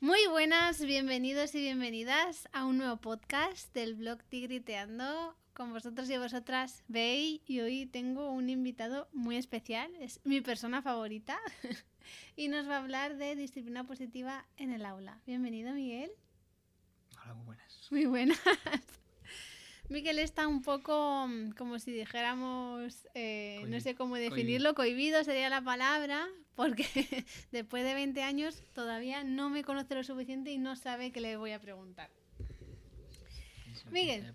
Muy buenas, bienvenidos y bienvenidas a un nuevo podcast del blog Tigriteando. Con vosotros y vosotras, Bey, y hoy tengo un invitado muy especial, es mi persona favorita, y nos va a hablar de disciplina positiva en el aula. Bienvenido, Miguel. Hola, muy buenas. Muy buenas. Miguel está un poco mm, como si dijéramos, eh, no sé cómo definirlo, cohibido sería la palabra, porque después de 20 años todavía no me conoce lo suficiente y no sabe qué le voy a preguntar. Miguel.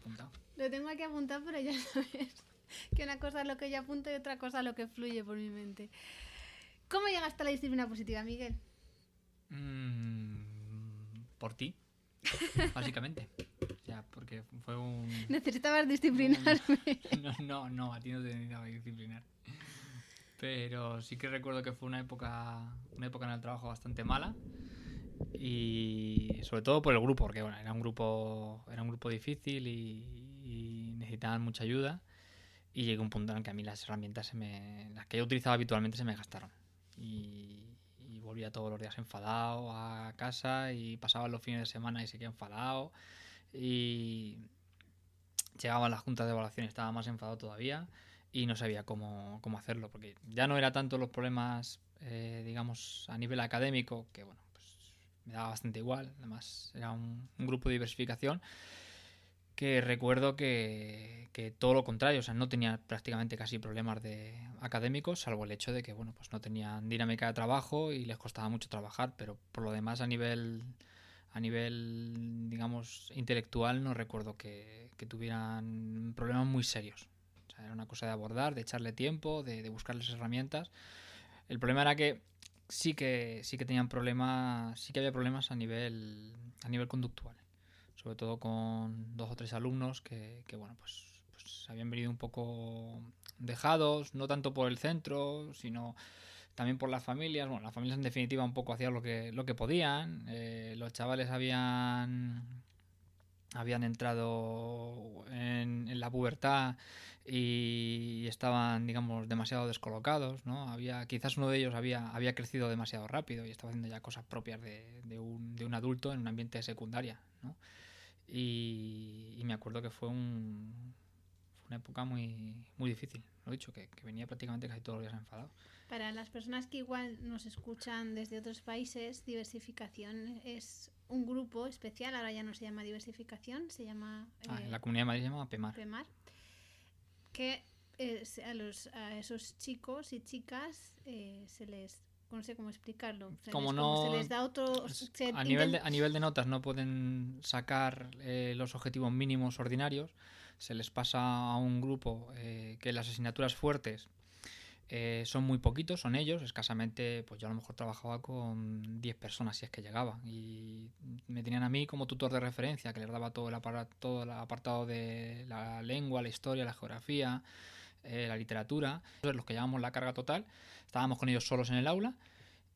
Lo tengo aquí apuntado, pero ya sabes que una cosa es lo que yo apunto y otra cosa lo que fluye por mi mente. ¿Cómo llegaste a la disciplina positiva, Miguel? Mm, por ti, básicamente. O sea, porque fue un... Necesitabas disciplinarme. No, no, no, a ti no te necesitaba disciplinar. Pero sí que recuerdo que fue una época, una época en el trabajo bastante mala. Y sobre todo por el grupo, porque bueno, era un grupo, era un grupo difícil y, y necesitaban mucha ayuda. Y llegó un punto en que a mí las herramientas, se me, las que yo utilizaba habitualmente, se me gastaron. Y, y volvía todos los días enfadado a casa y pasaba los fines de semana y seguía enfadado. Y llegaba a las juntas de evaluación y estaba más enfadado todavía y no sabía cómo, cómo hacerlo, porque ya no era tanto los problemas, eh, digamos, a nivel académico, que bueno, pues me daba bastante igual, además era un, un grupo de diversificación, que recuerdo que, que todo lo contrario, o sea, no tenía prácticamente casi problemas de académicos, salvo el hecho de que, bueno, pues no tenían dinámica de trabajo y les costaba mucho trabajar, pero por lo demás a nivel a nivel, digamos, intelectual, no recuerdo que, que tuvieran problemas muy serios. Era una cosa de abordar, de echarle tiempo, de, de buscarles herramientas. El problema era que sí que sí que tenían problemas, sí que había problemas a nivel a nivel conductual, sobre todo con dos o tres alumnos que, que bueno, pues, pues habían venido un poco dejados, no tanto por el centro, sino también por las familias. Bueno, las familias en definitiva un poco hacían lo que, lo que podían. Eh, los chavales habían habían entrado en, en la pubertad y estaban, digamos, demasiado descolocados, ¿no? Había, quizás uno de ellos había, había crecido demasiado rápido y estaba haciendo ya cosas propias de, de un, de un adulto en un ambiente de secundaria, ¿no? Y, y me acuerdo que fue un, fue una época muy, muy difícil, lo he dicho, que, que venía prácticamente casi todos los días enfadado. Para las personas que igual nos escuchan desde otros países, diversificación es un grupo especial, ahora ya no se llama diversificación, se llama Ah, eh, en la comunidad de Madrid se llama PEMAR. PEMAR, que eh, a, los, a esos chicos y chicas eh, se les, no sé cómo explicarlo, se Como les, no- se les da otro... Se a, nivel de, a nivel de notas no pueden sacar eh, los objetivos mínimos ordinarios. Se les pasa a un grupo eh, que las asignaturas fuertes eh, son muy poquitos, son ellos. Escasamente, pues yo a lo mejor trabajaba con 10 personas si es que llegaba. Y me tenían a mí como tutor de referencia, que les daba todo el, todo el apartado de la lengua, la historia, la geografía, eh, la literatura. Los que llevamos la carga total, estábamos con ellos solos en el aula.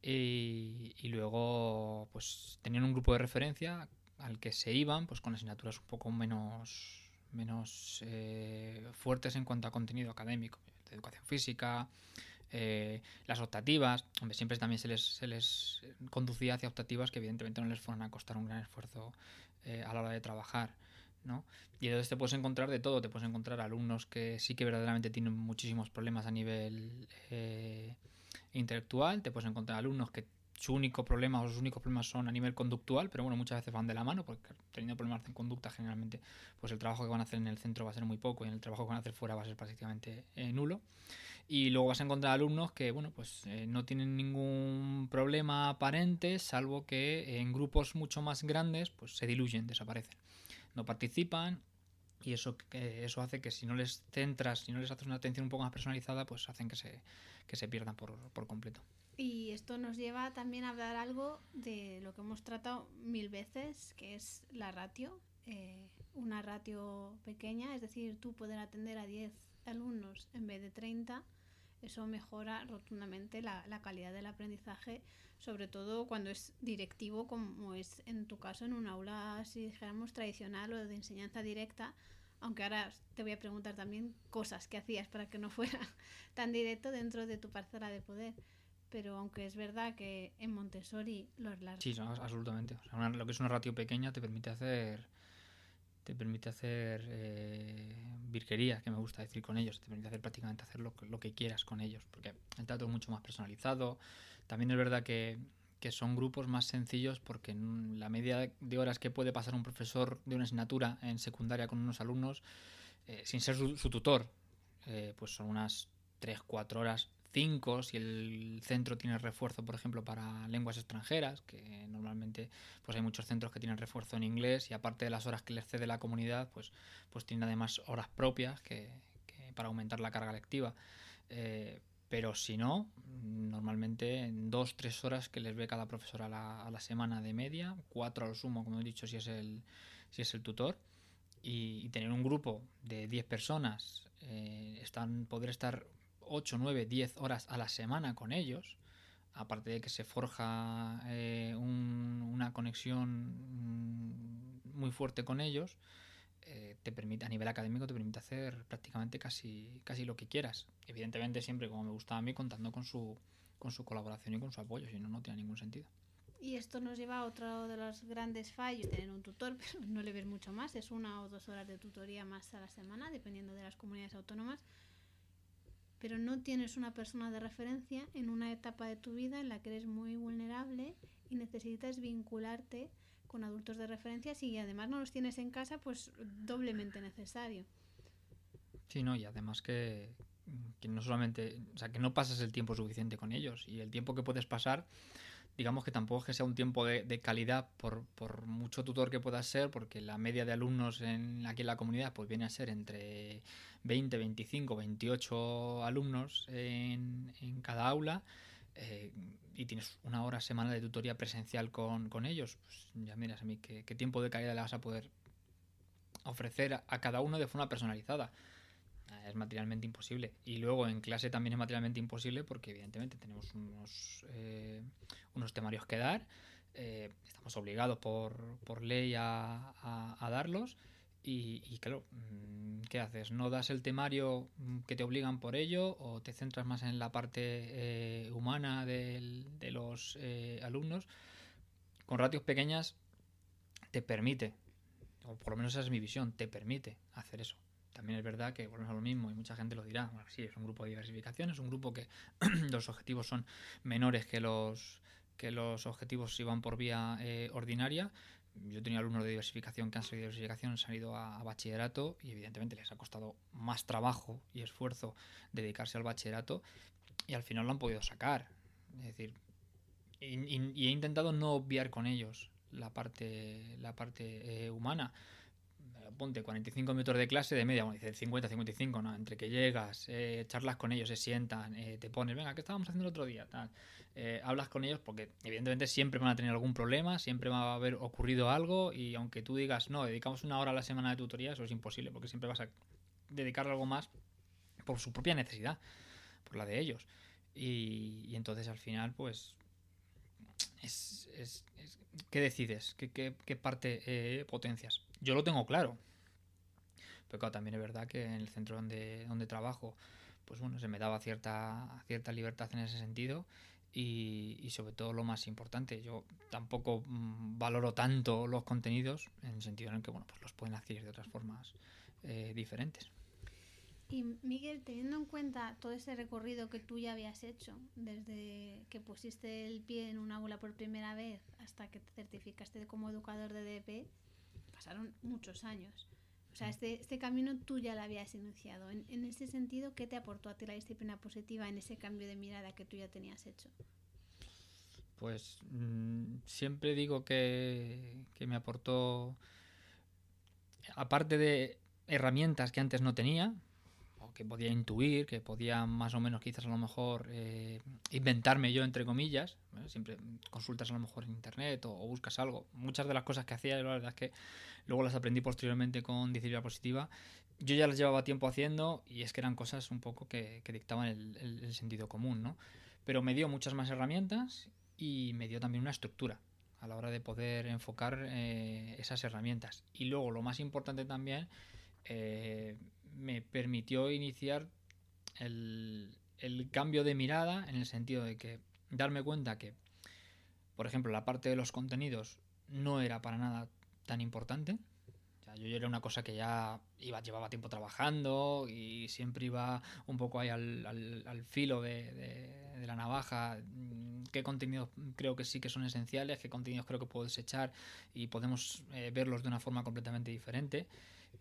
Y, y luego pues tenían un grupo de referencia al que se iban pues con asignaturas un poco menos menos eh, fuertes en cuanto a contenido académico de educación física eh, las optativas hombre siempre también se les, se les conducía hacia optativas que evidentemente no les fueron a costar un gran esfuerzo eh, a la hora de trabajar ¿no? Y entonces te puedes encontrar de todo, te puedes encontrar alumnos que sí que verdaderamente tienen muchísimos problemas a nivel eh, intelectual, te puedes encontrar alumnos que su único problema o sus únicos problemas son a nivel conductual, pero bueno, muchas veces van de la mano, porque teniendo problemas en conducta generalmente, pues el trabajo que van a hacer en el centro va a ser muy poco y el trabajo que van a hacer fuera va a ser prácticamente nulo. Y luego vas a encontrar alumnos que, bueno, pues eh, no tienen ningún problema aparente, salvo que en grupos mucho más grandes, pues se diluyen, desaparecen. No participan, y eso, eh, eso hace que si no les centras, si no les haces una atención un poco más personalizada, pues hacen que se, que se pierdan por, por completo. Y esto nos lleva también a hablar algo de lo que hemos tratado mil veces, que es la ratio. Eh, una ratio pequeña, es decir, tú poder atender a 10 alumnos en vez de 30, eso mejora rotundamente la, la calidad del aprendizaje, sobre todo cuando es directivo, como es en tu caso en un aula, si dijéramos, tradicional o de enseñanza directa, aunque ahora te voy a preguntar también cosas que hacías para que no fuera tan directo dentro de tu parcela de poder. pero aunque es verdad que en Montessori los Sí, absolutamente. Lo que es una ratio pequeña te permite hacer te permite hacer eh, virguerías, que me gusta decir con ellos, te permite hacer prácticamente hacer lo, que- quieras con ellos, porque el trato es mucho más personalizado. También es verdad que, que son grupos más sencillos porque la media de horas que puede pasar un profesor de una asignatura en secundaria con unos alumnos, eh, sin ser su, su tutor, eh, pues son unas 3-4 horas, 5 si el centro tiene refuerzo, por ejemplo, para lenguas extranjeras, que normalmente pues hay muchos centros que tienen refuerzo en inglés y aparte de las horas que les cede la comunidad, pues, pues tienen además horas propias que, para aumentar la carga lectiva. Eh, pero si no, normalmente en dos, tres horas que les ve cada profesor a la, a la semana de media, cuatro a lo sumo, como he dicho, si es el, si es el tutor, y tener un grupo de 10 personas, eh, están, poder estar 8, 9, 10 horas a la semana con ellos, aparte de que se forja eh, un- una conexión mm, muy fuerte con ellos, eh, te permite, a nivel académico te permite hacer prácticamente casi, casi lo que quieras. Evidentemente siempre, como me gusta a mí, contando con su, con su colaboración y con su apoyo, si no, no tiene ningún sentido. Y esto nos lleva a otro de los grandes fallos, tener un tutor, pero no le ves mucho más, es una o dos horas de tutoría más a la semana, dependiendo de las comunidades autónomas. Pero no tienes una persona de referencia en una etapa de tu vida en la que eres muy vulnerable y necesitas vincularte con adultos de referencia. Si además no los tienes en casa, pues doblemente necesario. Sí, no, y además que, que no solamente, o sea, que no pasas el tiempo suficiente con ellos y el tiempo que puedes pasar, digamos que tampoco es que sea un tiempo de, calidad por, por mucho tutor que puedas ser, porque la media de alumnos en, aquí en la comunidad pues viene a ser entre 20, 25, 28 alumnos en, en cada aula eh, y tienes una hora semana de tutoría presencial con, con ellos, pues ya miras a mí qué, tiempo de calidad le vas a poder ofrecer a cada uno de forma personalizada es materialmente imposible. Y luego en clase también es materialmente imposible porque evidentemente tenemos unos, eh, unos temarios que dar, eh, estamos obligados por, por ley a, a- darlos y, claro, mm, ¿qué haces? ¿No das el temario mm, que te obligan por ello o te centras más en la parte eh, humana de los alumnos? Con ratios pequeñas te permite, o por lo menos esa es mi visión, te permite hacer eso. También es verdad que volvemos a lo mismo y mucha gente lo dirá. Bueno, sí, es un grupo de diversificación, es un grupo que los objetivos son menores que los, que los objetivos si van por vía eh, ordinaria. Yo tenía alumnos de diversificación que han salido de diversificación, han salido a, a bachillerato y evidentemente les ha costado más trabajo y esfuerzo dedicarse al bachillerato y al final lo han podido sacar. Es decir, y, y- y he intentado no obviar con ellos la parte, la parte eh, humana ponte 45 minutos de clase de media, bueno, dice 50, 55, ¿no? Entre que llegas, eh, charlas con ellos, se sientan, eh, te pones, venga, ¿qué estábamos haciendo el otro día? Eh, hablas con ellos porque evidentemente siempre van a tener algún problema, siempre va a haber ocurrido algo y aunque tú digas, no, dedicamos una hora a la semana de tutoría, eso es imposible porque siempre vas a dedicar algo más por su propia necesidad, por la de ellos. Y entonces al final, pues, es, es- es- ¿qué decides? ¿Qué, qué- qué parte eh, potencias? Yo lo tengo claro. Pero claro, también es verdad que en el centro donde, donde trabajo, pues bueno, se me daba cierta, cierta libertad en ese sentido. Y, y sobre todo lo más importante, yo tampoco mm, valoro tanto los contenidos en el sentido en el que bueno, pues los pueden adquirir de otras formas eh, diferentes. Y Miguel, teniendo en cuenta todo ese recorrido que tú ya habías hecho, desde que pusiste el pie en un aula por primera vez hasta que te certificaste como educador de DP, pasaron muchos años. O sea, este, este camino tú ya lo habías iniciado. En, en ese sentido, ¿qué te aportó a ti la disciplina positiva en ese cambio de mirada que tú ya tenías hecho? Pues mm, siempre digo que, que me aportó, aparte de herramientas que antes no tenía, que podía intuir, que podía más o menos quizás a lo mejor eh, inventarme yo, entre comillas, siempre consultas a lo mejor en internet o, buscas algo. Muchas de las cosas que hacía, la verdad es que luego las aprendí posteriormente con disciplina positiva. Yo ya las llevaba tiempo haciendo y es que eran cosas un poco que, dictaban el sentido común, ¿no? Pero me dio muchas más herramientas y me dio también una estructura a la hora de poder enfocar eh, esas herramientas. Y luego, lo más importante también, eh, me permitió iniciar el, el cambio de mirada en el sentido de que darme cuenta que, por ejemplo, la parte de los contenidos no era para nada tan importante. yo era una cosa que ya iba, llevaba tiempo trabajando y siempre iba un poco ahí al, filo de, la navaja. Mm, ¿Qué contenidos creo que sí que son esenciales? ¿Qué contenidos creo que puedo desechar? Y podemos eh, verlos de una forma completamente diferente.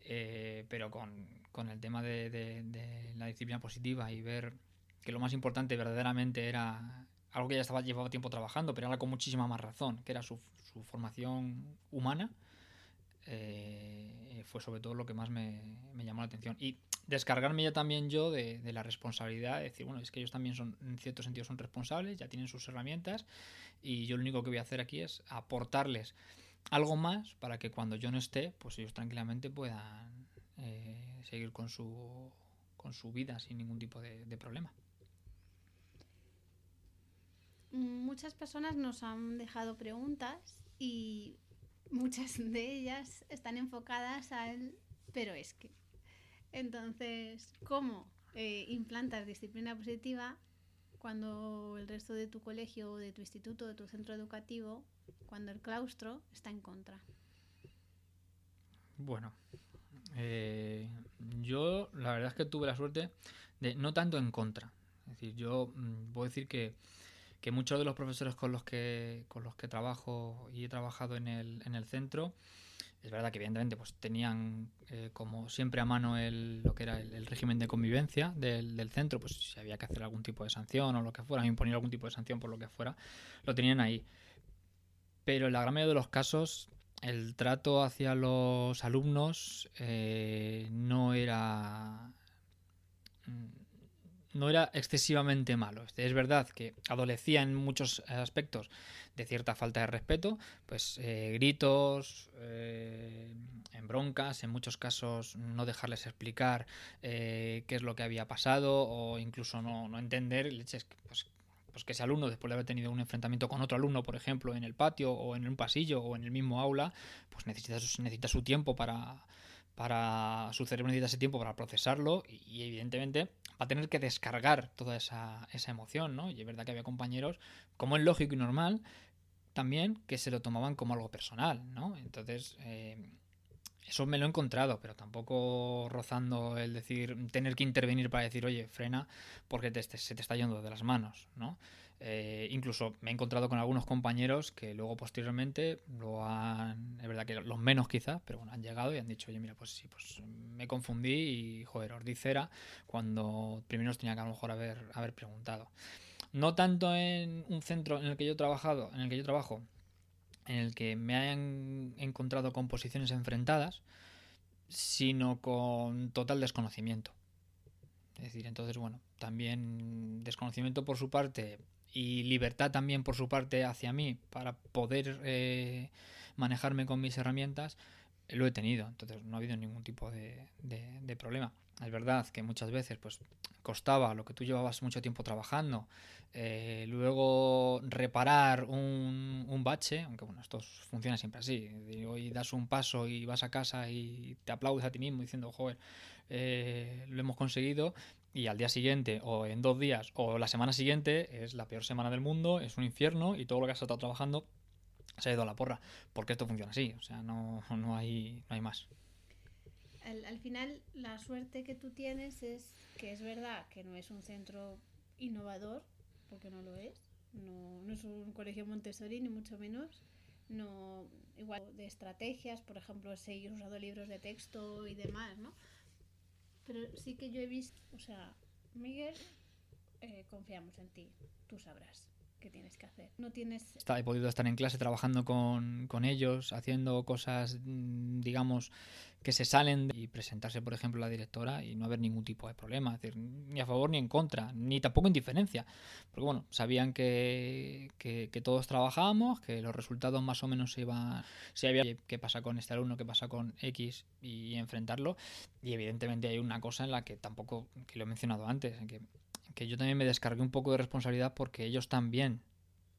Eh, pero con, con, el tema de, de, la disciplina positiva y ver que lo más importante verdaderamente era algo que ya estaba llevaba tiempo trabajando, pero ahora con muchísima más razón, que era su, su formación humana, eh, fue sobre todo lo que más me, me, llamó la atención. Y descargarme ya también yo de, de, la responsabilidad, de decir, bueno, es que ellos también son, en cierto sentido, son responsables, ya tienen sus herramientas, y yo lo único que voy a hacer aquí es aportarles algo más para que cuando yo no esté, pues ellos tranquilamente puedan eh, seguir con su, con su vida sin ningún tipo de, problema. Muchas personas nos han dejado preguntas y muchas de ellas están enfocadas al pero es que. Entonces, ¿cómo eh, implantas disciplina positiva cuando el resto de tu colegio, de tu instituto, de tu centro educativo, cuando el claustro está en contra? Bueno, eh, yo la verdad es que tuve la suerte de no tanto en contra. Es decir, yo mm, puedo decir que que muchos de los profesores con los que, con los que trabajo y he trabajado en el, en el centro, es verdad que evidentemente pues tenían eh, como siempre a mano el, lo que era el, régimen de convivencia del, del, centro, pues si había que hacer algún tipo de sanción o lo que fuera, imponer algún tipo de sanción por lo que fuera, lo tenían ahí. Pero en la gran mayoría de los casos el trato hacia los alumnos eh, no era no era excesivamente malo. Es verdad que adolecía en muchos aspectos de cierta falta de respeto, pues eh, gritos, eh, en broncas, en muchos casos no dejarles explicar eh, qué es lo que había pasado o incluso no, entender, pues, pues que ese alumno, después de haber tenido un enfrentamiento con otro alumno, por ejemplo, en el patio o en un pasillo o en el mismo aula, pues necesita, necesita su tiempo para, para su cerebro necesita ese tiempo para procesarlo y, evidentemente va a tener que descargar toda esa, esa, emoción, ¿no? Y es verdad que había compañeros, como es lógico y normal, también que se lo tomaban como algo personal, ¿no? Entonces, eh, eso me lo he encontrado, pero tampoco rozando el decir, tener que intervenir para decir, oye, frena, porque se te está yendo de las manos, ¿no? Eh, incluso me he encontrado con algunos compañeros que luego posteriormente lo han, es verdad que los menos quizás, pero bueno, han llegado y han dicho, oye, mira, pues sí, pues me confundí y, joder, os di cera cuando primero os tenía que a lo mejor haber, haber preguntado. No tanto en un centro en el que yo he trabajado, en el que yo trabajo, en el que me hayan encontrado con posiciones enfrentadas, sino con total desconocimiento. Es decir, entonces, bueno, también desconocimiento por su parte y libertad también por su parte hacia mí para poder eh, manejarme con mis herramientas, lo he tenido. Entonces no ha habido ningún tipo de, de, problema. Es verdad que muchas veces pues costaba lo que tú llevabas mucho tiempo trabajando, eh, luego reparar un, un, bache, aunque bueno, esto funciona siempre así. Hoy das un paso y vas a casa y te aplaudes a ti mismo diciendo, joder, eh, lo hemos conseguido y al día siguiente o en dos días o la semana siguiente es la peor semana del mundo, es un infierno y todo lo que has estado trabajando se ha ido a la porra, porque esto funciona así, o sea, no, no, hay, no hay más. Al, final, la suerte que tú tienes es que es verdad que no es un centro innovador, porque no lo es, no, no es un colegio Montessori, ni mucho menos, no igual de estrategias, por ejemplo, seguir usando libros de texto y demás, ¿no? Pero sí que yo he visto, o sea, Miguel, eh, confiamos en ti, tú sabrás qué tienes que hacer. No tienes... He podido estar en clase trabajando con, con ellos, haciendo cosas, mm, digamos, que se salen y presentarse, por ejemplo, la directora y no haber ningún tipo de problema, es decir, ni a favor ni en contra, ni tampoco en diferencia, porque bueno, sabían que, que, todos trabajábamos, que los resultados más o menos se iban, si había qué pasa con este alumno, qué pasa con X y enfrentarlo, y evidentemente hay una cosa en la que tampoco, que lo he mencionado antes, en que, que yo también me descargué un poco de responsabilidad porque ellos también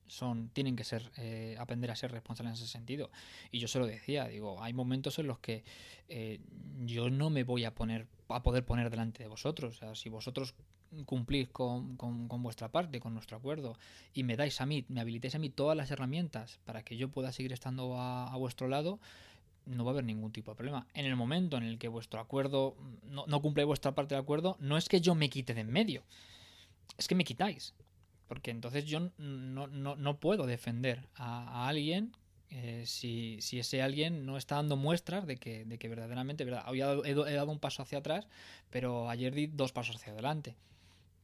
son tienen que ser eh, aprender a ser responsables en ese sentido y yo se lo decía digo hay momentos en los que eh, yo no me voy a poner a poder poner delante de vosotros o sea, si vosotros cumplís con, con, con, vuestra parte, con nuestro acuerdo, y me dais a mí, me habilitáis a mí todas las herramientas para que yo pueda seguir estando a, vuestro lado, no va a haber ningún tipo de problema. En el momento en el que vuestro acuerdo no, no cumple vuestra parte del acuerdo, no es que yo me quite de en medio, es que me quitáis. Porque entonces yo no, no, no puedo defender a, alguien eh, si, si, ese alguien no está dando muestras de que, de que verdaderamente, verdad, hoy he, dado un paso hacia atrás, pero ayer di dos pasos hacia adelante.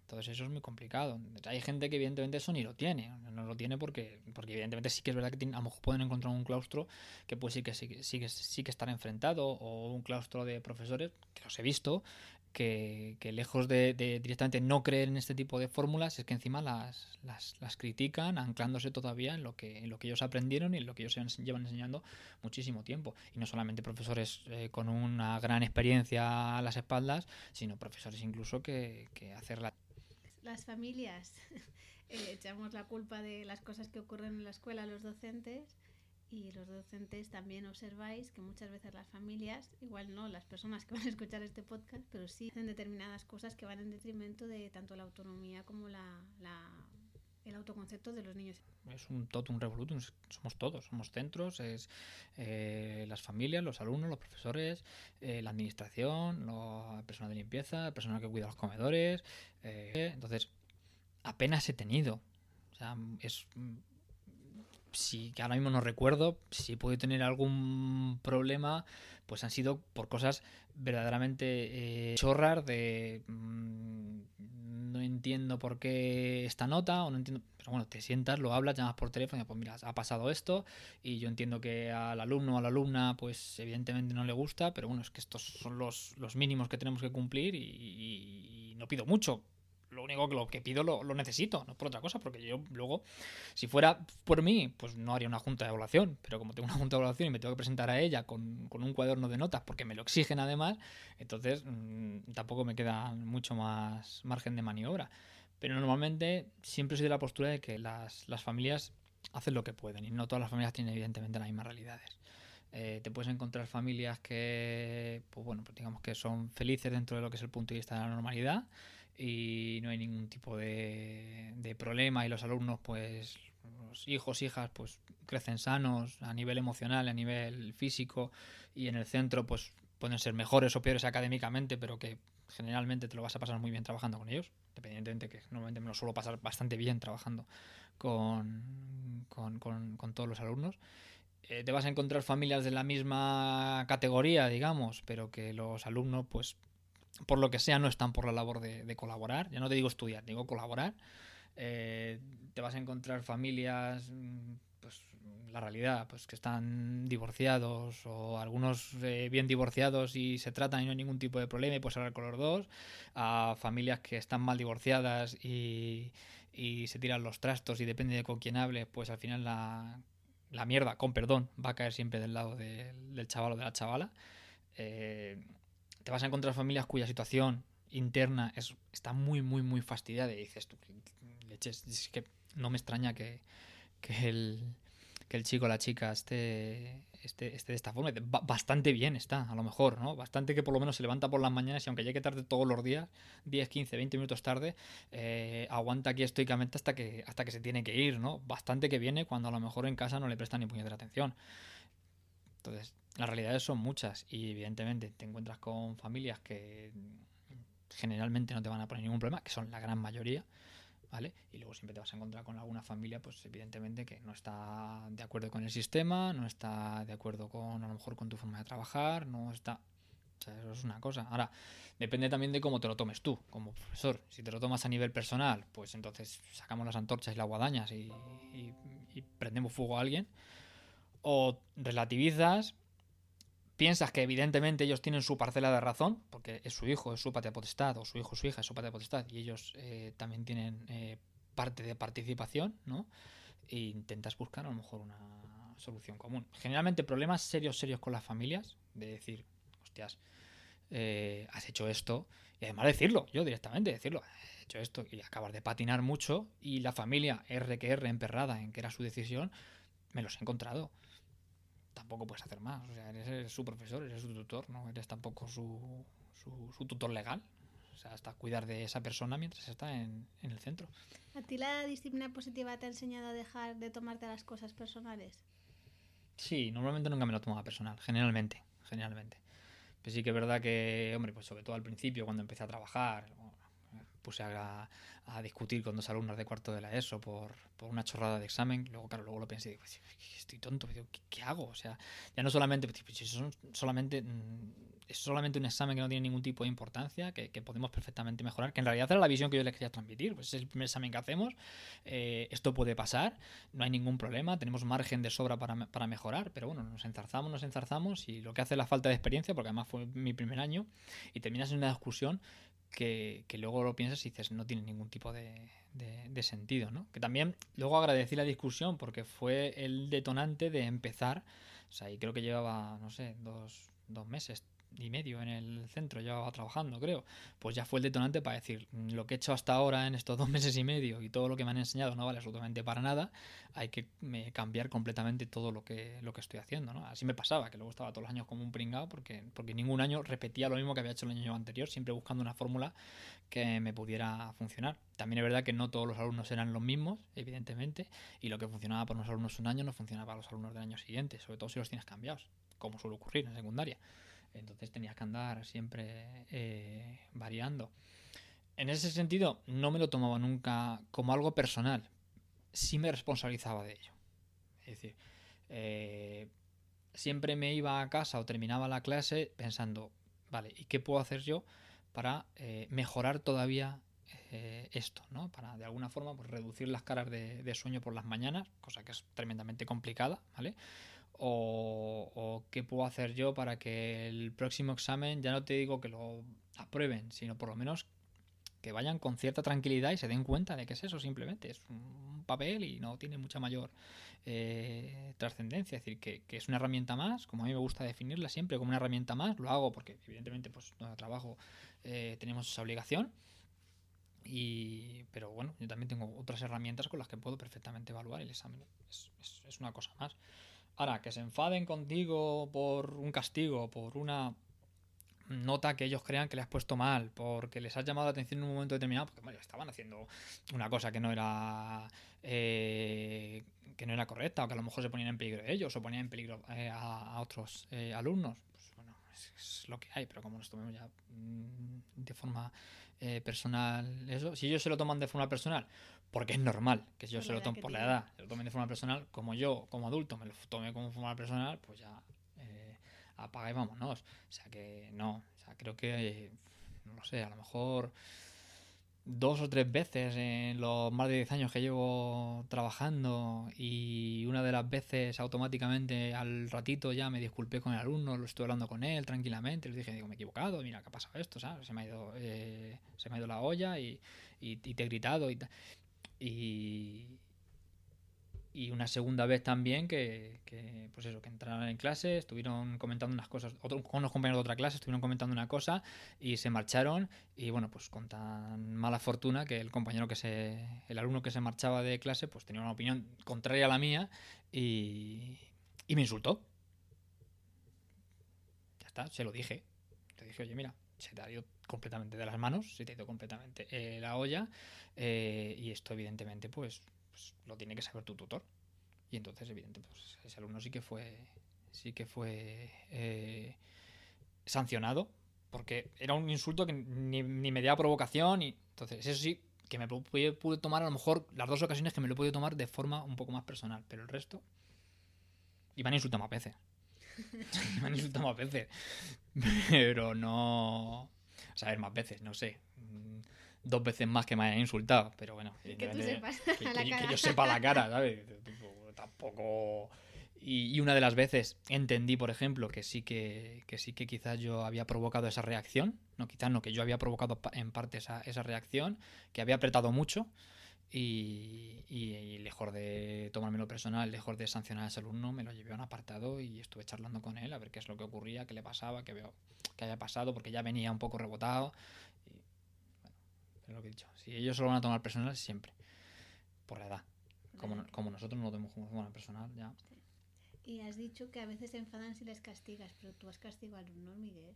Entonces eso es muy complicado. Hay gente que evidentemente eso ni lo tiene. No lo tiene porque, porque evidentemente sí que es verdad que a lo mejor pueden encontrar un claustro que pues sí que sí, sí, sí que estar enfrentado o un claustro de profesores, que los he visto, que, lejos de, de, directamente no creer en este tipo de fórmulas, es que encima las, las, las, critican, anclándose todavía en lo, que, en lo que ellos aprendieron y en lo que ellos llevan enseñando muchísimo tiempo. Y no solamente profesores eh, con una gran experiencia a las espaldas, sino profesores incluso que, que hacer la... Las familias eh, echamos la culpa de las cosas que ocurren en la escuela a los docentes y los docentes también observáis que muchas veces las familias, igual no las personas que van a escuchar este podcast, pero sí hacen determinadas cosas que van en detrimento de tanto la autonomía como la, el autoconcepto de los niños. Es un totum revolutum, somos todos, somos centros, es eh, las familias, los alumnos, los profesores, eh, la administración, la persona de limpieza, el personal que cuida los comedores. Eh, entonces, apenas he tenido. O sea, es si que ahora mismo no recuerdo, si puede tener algún problema, pues han sido por cosas verdaderamente eh, chorras de mmm, no entiendo por qué esta nota o no entiendo, pero bueno, te sientas, lo hablas, llamas por teléfono pues mira, ha pasado esto y yo entiendo que al alumno o a la alumna pues evidentemente no le gusta, pero bueno, es que estos son los, los mínimos que tenemos que cumplir y no pido mucho, lo único que lo que pido lo, necesito, no por otra cosa, porque yo luego, si fuera por mí, pues no haría una junta de evaluación, pero como tengo una junta de evaluación y me tengo que presentar a ella con, con un cuaderno de notas porque me lo exigen además, entonces mmm, tampoco me queda mucho más margen de maniobra. Pero normalmente siempre soy de la postura de que las, las familias hacen lo que pueden y no todas las familias tienen evidentemente las mismas realidades. Eh, te puedes encontrar familias que, pues bueno, pues digamos que son felices dentro de lo que es el punto de vista de la normalidad y no hay ningún tipo de, de, problema y los alumnos pues los hijos hijas pues crecen sanos a nivel emocional a nivel físico y en el centro pues pueden ser mejores o peores académicamente pero que generalmente te lo vas a pasar muy bien trabajando con ellos independientemente que normalmente me lo suelo pasar bastante bien trabajando con, con, con, con todos los alumnos. Eh, te vas a encontrar familias de la misma categoría digamos pero que los alumnos pues por lo que sea, no están por la labor de, colaborar. Ya no te digo estudiar, digo colaborar. Eh, te vas a encontrar familias, pues la realidad, pues que están divorciados o algunos eh, bien divorciados y se tratan y no hay ningún tipo de problema y puedes hablar con los dos. A familias que están mal divorciadas y, se tiran los trastos y depende de con quién hables, pues al final la, la mierda, con perdón, va a caer siempre del lado de, del chaval o de la chavala. Eh, te vas a encontrar familias cuya situación interna es, está muy, muy, muy fastidiada y dices tú, es que no me extraña que, que, el, que el chico o la chica esté, esté, esté de esta forma. Bastante bien está, a lo mejor, ¿no? Bastante que por lo menos se levanta por las mañanas y aunque llegue tarde todos los días, 10, 15, 20 minutos tarde, eh, aguanta aquí estoicamente hasta que, hasta que se tiene que ir, ¿no? Bastante que viene cuando a lo mejor en casa no le prestan ni puñetera atención. Entonces, las realidades son muchas y evidentemente te encuentras con familias que generalmente no te van a poner ningún problema, que son la gran mayoría, ¿vale? Y luego siempre te vas a encontrar con alguna familia, pues evidentemente que no está de acuerdo con el sistema, no está de acuerdo con a lo mejor con tu forma de trabajar, no está... O sea, eso es una cosa. Ahora, depende también de cómo te lo tomes tú, como profesor. Si te lo tomas a nivel personal, pues entonces sacamos las antorchas y las guadañas y, prendemos fuego a alguien. O relativizas, piensas que evidentemente ellos tienen su parcela de razón, porque es su hijo, es su patria potestad, o su hijo, su hija es su patria potestad, y ellos eh, también tienen eh, parte de participación, ¿no? E intentas buscar a lo mejor una solución común. Generalmente problemas serios, serios con las familias, de decir, hostias, eh, has hecho esto, y además decirlo, yo directamente decirlo, he hecho esto, y acabar de patinar mucho, y la familia R que R emperrada en que era su decisión, me los he encontrado tampoco puedes hacer más. O sea, eres, su profesor, eres su tutor, no eres tampoco su, su, su tutor legal. O sea, hasta cuidar de esa persona mientras está en, en el centro. ¿A ti la disciplina positiva te ha enseñado a dejar de tomarte las cosas personales? Sí, normalmente nunca me lo tomaba personal, generalmente, generalmente. Pero sí que es verdad que, hombre, pues sobre todo al principio, cuando empecé a trabajar, puse a, a discutir con dos alumnos de cuarto de la ESO por, por una chorrada de examen. Luego, claro, luego lo pensé y digo, pues, estoy tonto, ¿qué, ¿qué, hago? O sea, ya no solamente, pues, solamente, mm, es solamente un examen que no tiene ningún tipo de importancia, que, que, podemos perfectamente mejorar, que en realidad era la visión que yo les quería transmitir. Pues es el primer examen que hacemos, eh, esto puede pasar, no hay ningún problema, tenemos margen de sobra para, para mejorar, pero bueno, nos enzarzamos, nos enzarzamos y lo que hace la falta de experiencia, porque además fue mi primer año, y terminas en una discusión que, que, luego lo piensas y dices, no tiene ningún tipo de, de, de, sentido, ¿no? Que también luego agradecí la discusión porque fue el detonante de empezar, o sea, y creo que llevaba, no sé, dos, dos meses, y medio en el centro, llevaba trabajando, creo, pues ya fue el detonante para decir, lo que he hecho hasta ahora en estos dos meses y medio y todo lo que me han enseñado no vale absolutamente para nada, hay que cambiar completamente todo lo que, lo que estoy haciendo, ¿no? Así me pasaba, que luego estaba todos los años como un pringado porque, porque ningún año repetía lo mismo que había hecho el año anterior, siempre buscando una fórmula que me pudiera funcionar. También es verdad que no todos los alumnos eran los mismos, evidentemente, y lo que funcionaba para unos alumnos un año no funcionaba para los alumnos del año siguiente, sobre todo si los tienes cambiados, como suele ocurrir en secundaria. Entonces tenías que andar siempre eh, variando. En ese sentido, no me lo tomaba nunca como algo personal. Sí me responsabilizaba de ello. Es decir, eh, siempre me iba a casa o terminaba la clase pensando, vale, ¿y qué puedo hacer yo para eh, mejorar todavía esto, ¿no? Para de alguna forma pues, reducir las caras de, de, sueño por las mañanas, cosa que es tremendamente complicada, ¿vale? O, qué puedo hacer yo para que el próximo examen ya no te digo que lo aprueben, sino por lo menos que vayan con cierta tranquilidad y se den cuenta de que es eso simplemente, es un papel y no tiene mucha mayor eh, trascendencia, es decir, que, que, es una herramienta más, como a mí me gusta definirla siempre como una herramienta más, lo hago porque evidentemente pues donde trabajo eh, tenemos esa obligación, y, pero bueno, yo también tengo otras herramientas con las que puedo perfectamente evaluar el examen, es, es, es una cosa más. Ahora, que se enfaden contigo por un castigo, por una nota que ellos crean que le has puesto mal, porque les has llamado la atención en un momento determinado, porque bueno, estaban haciendo una cosa que no era eh, que no era correcta, o que a lo mejor se ponían en peligro ellos, o ponían en peligro eh, a, otros eh, alumnos. Pues bueno, es, lo que hay, pero como nos tomemos ya mmm, de forma eh, personal eso, si ellos se lo toman de forma personal, porque es normal que yo por se lo tome por la edad, se lo tomen de forma personal, como yo, como adulto, me lo tome como forma personal, pues ya eh, apaga y vámonos. O sea que no, o sea, creo que, eh, no lo sé, a lo mejor dos o tres veces en los más de 10 años que llevo trabajando y una de las veces automáticamente al ratito ya me disculpé con el alumno, lo estuve hablando con él tranquilamente, le dije, digo, me he equivocado, mira qué ha pasado esto, ¿sabes? Se me ha ido, eh, se me ha ido la olla y, y, y te he gritado y, y, y una segunda vez también que, que, pues eso, que entraron en clase, estuvieron comentando unas cosas, otro, unos compañeros de otra clase estuvieron comentando una cosa y se marcharon y bueno, pues con tan mala fortuna que el compañero que se, el alumno que se marchaba de clase pues tenía una opinión contraria a la mía y, y me insultó. Ya está, se lo dije. Le dije, oye, mira, se te ha ido completamente de las manos, se te ha ido completamente eh, la olla eh, y esto evidentemente pues pues lo tiene que saber tu tutor. Y entonces, evidentemente, pues ese alumno sí que fue, sí que fue eh, sancionado, porque era un insulto que ni, ni, me daba provocación, y entonces eso sí, que me pude, tomar a lo mejor las dos ocasiones que me lo he podido tomar de forma un poco más personal, pero el resto... Y me han insultado más veces. me han insultado más veces. Pero no... O sea, a ver, más veces, no sé dos veces más que me hayan insultado, pero bueno, que, tú sepas que, que, que, yo sepa la cara, ¿sabes? Tampoco... Y, una de las veces entendí, por ejemplo, que sí que, que sí que quizás yo había provocado esa reacción, no quizás no, que yo había provocado en parte esa, esa reacción, que había apretado mucho y, y, y, lejos de tomármelo personal, lejos de sancionar a ese alumno, me lo llevé a un apartado y estuve charlando con él a ver qué es lo que ocurría, qué le pasaba, qué, veo, qué había pasado, porque ya venía un poco rebotado lo que he dicho. Si ellos se lo van a tomar personal, siempre. Por la edad. Como, no, como nosotros no lo tomamos como personal, ya. Y has dicho que a veces se enfadan si les castigas, pero tú has castigado al alumno, Miguel.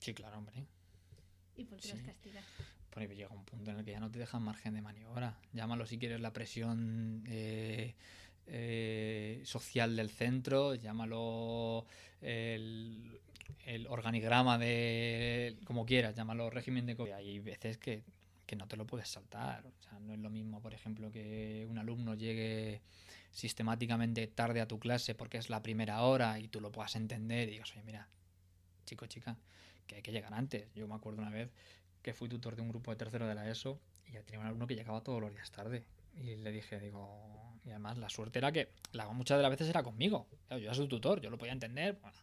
Sí, claro, hombre. ¿Y por qué los Sí. castigas? Pues llega un punto en el que ya no te dejan margen de maniobra. Llámalo si quieres la presión eh, eh, social del centro, llámalo el, el organigrama de como quieras, llámalo régimen de co- Hay veces que, que no te lo puedes saltar. O sea, no es lo mismo, por ejemplo, que un alumno llegue sistemáticamente tarde a tu clase porque es la primera hora y tú lo puedas entender y digas, oye, mira, chico, chica, que hay que llegar antes. Yo me acuerdo una vez que fui tutor de un grupo de tercero de la ESO y tenía un alumno que llegaba todos los días tarde. Y le dije, digo, y además la suerte era que la, muchas de las veces era conmigo. Yo era su tutor, yo lo podía entender, bueno,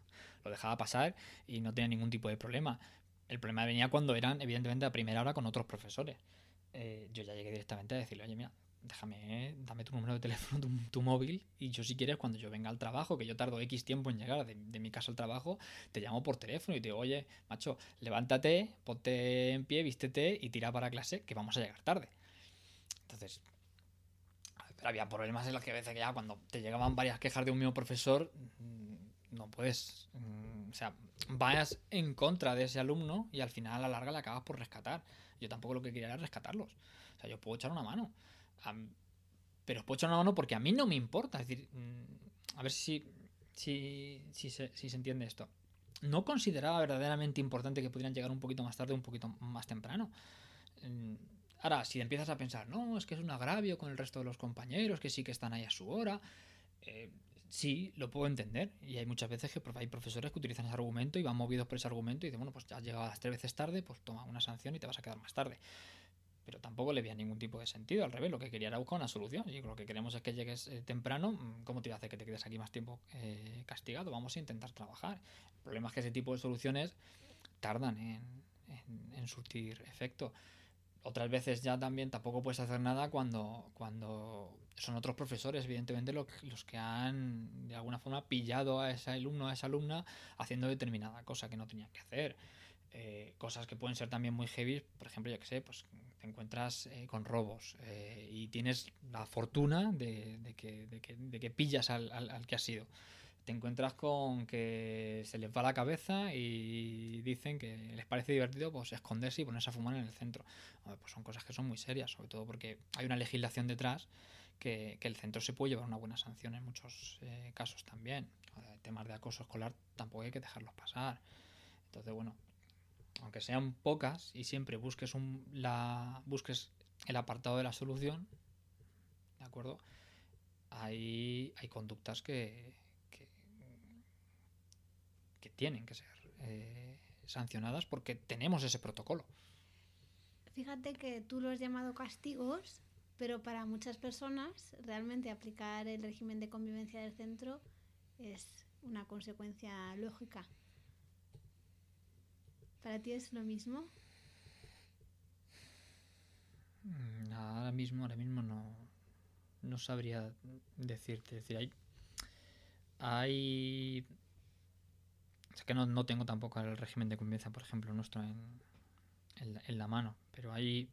lo dejaba pasar y no tenía ningún tipo de problema. El problema venía cuando eran, evidentemente, a primera hora con otros profesores. Eh, yo ya llegué directamente a decirle, oye, mira, déjame, dame tu número de teléfono, tu, móvil, y yo si quieres, cuando yo venga al trabajo, que yo tardo X tiempo en llegar de, mi casa al trabajo, te llamo por teléfono y te digo, oye, macho, levántate, ponte en pie, vístete y tira para clase, que vamos a llegar tarde. Entonces, pero había problemas en los que a veces ya cuando te llegaban varias quejas de un mismo profesor, no puedes, mm, o sea, vayas en contra de ese alumno y al final a la larga le acabas por rescatar. Yo tampoco lo que quería era rescatarlos. O sea, yo puedo echar una mano. Pero puedo echar una mano porque a mí no me importa. Es decir, mm, a ver si, si, si, se, si se entiende esto. No consideraba verdaderamente importante que pudieran llegar un poquito más tarde un poquito más temprano. Mm, Ahora, si empiezas a pensar, no, es que es un agravio con el resto de los compañeros, que sí que están ahí a su hora, eh, sí, lo puedo entender. Y hay muchas veces que hay profesores que utilizan ese argumento y van movidos por ese argumento y dicen, bueno, pues ya has llegado las tres veces tarde, pues toma una sanción y te vas a quedar más tarde. Pero tampoco le veía ningún tipo de sentido, al revés, lo que quería era buscar una solución. Y lo que queremos es que llegues eh, temprano, mm, ¿cómo te iba a hacer que te quedes aquí más tiempo eh, castigado? Vamos a intentar trabajar. El problema es que ese tipo de soluciones tardan en- en surtir efecto. Otras veces ya también tampoco puedes hacer nada cuando, cuando son otros profesores, evidentemente, los que han de alguna forma pillado a ese alumno, a esa alumna, haciendo determinada cosa que no tenían que hacer. Eh, cosas que pueden ser también muy heavy, por ejemplo, ya que sé, pues te encuentras eh, con robos eh, y tienes la fortuna de, de que, de que- de que pillas al, al- al que ha sido. Te encuentras con que se les va la cabeza y dicen que les parece divertido pues esconderse y ponerse a fumar en el centro. Pues son cosas que son muy serias, sobre todo porque hay una legislación detrás que, el centro se puede llevar una buena sanción en muchos eh, casos también. Temas de acoso escolar tampoco hay que dejarlos pasar. Entonces, bueno, aunque sean pocas y siempre busques un, la busques el apartado de la solución, ¿de acuerdo? Hay, hay conductas que, que, que tienen que ser eh, sancionadas porque tenemos ese protocolo. Fíjate que tú lo has llamado castigos, pero para muchas personas realmente aplicar el régimen de convivencia del centro es una consecuencia lógica. ¿Para ti es lo mismo? Mm, Ahora mismo, ahora mismo no, no sabría decirte. Es decir, hay. Hay. Es que no, no tengo tampoco el régimen de convivencia, por ejemplo, nuestro en, en, en la mano. Pero hay.